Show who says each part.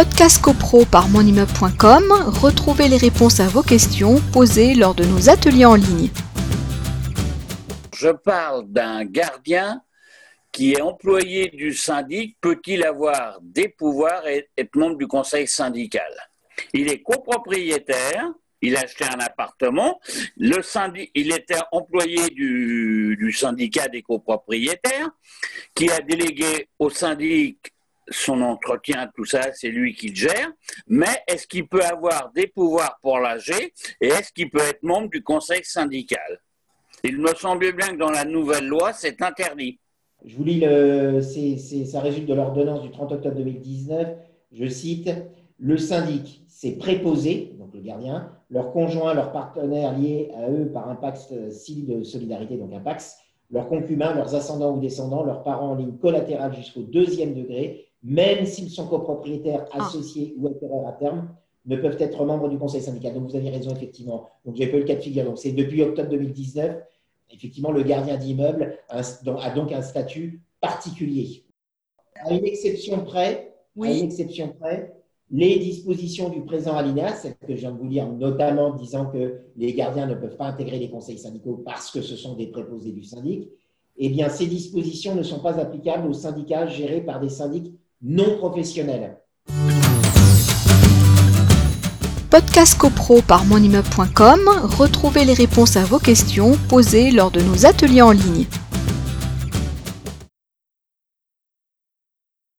Speaker 1: Podcast CoPro par monimmeuble.com, retrouvez les réponses à vos questions posées lors de nos ateliers en ligne.
Speaker 2: Je parle d'un gardien qui est employé du syndic. Peut-il avoir des pouvoirs et être membre du conseil syndical? Il est copropriétaire. Il a acheté un appartement. Le syndic, il était employé du, du syndicat des copropriétaires, qui a délégué au syndic son entretien, tout ça, c'est lui qui le gère. Mais est-ce qu'il peut avoir des pouvoirs pour l'AG et est-ce qu'il peut être membre du conseil syndical? Il me semble bien que dans la nouvelle loi, c'est interdit.
Speaker 3: Je vous lis, ça résulte de l'ordonnance du 30 octobre 2019. Je cite Le syndic s'est préposé, donc le gardien, leurs conjoints, leurs partenaires liés à eux par un pacte civil de solidarité, donc un PAX, leurs concubins, leurs ascendants ou descendants, leurs parents en ligne collatérale jusqu'au deuxième degré, même s'ils sont copropriétaires, ah. associés ou acquéreurs à terme, ne peuvent être membres du conseil syndical. Donc vous avez raison, effectivement. Donc j'ai pas eu le cas de figure. Donc c'est depuis octobre 2019, effectivement, le gardien d'immeuble a donc un statut particulier. À une exception près, à une exception près, les dispositions du présent alinéa, celles que je viens de vous lire, notamment disant que les gardiens ne peuvent pas intégrer les conseils syndicaux parce que ce sont des préposés du syndic, eh bien, ces dispositions ne sont pas applicables aux syndicats gérés par des syndics non professionnels.
Speaker 1: Podcast CoPro par monimmeuble.com, retrouvez les réponses à vos questions posées lors de nos ateliers en ligne.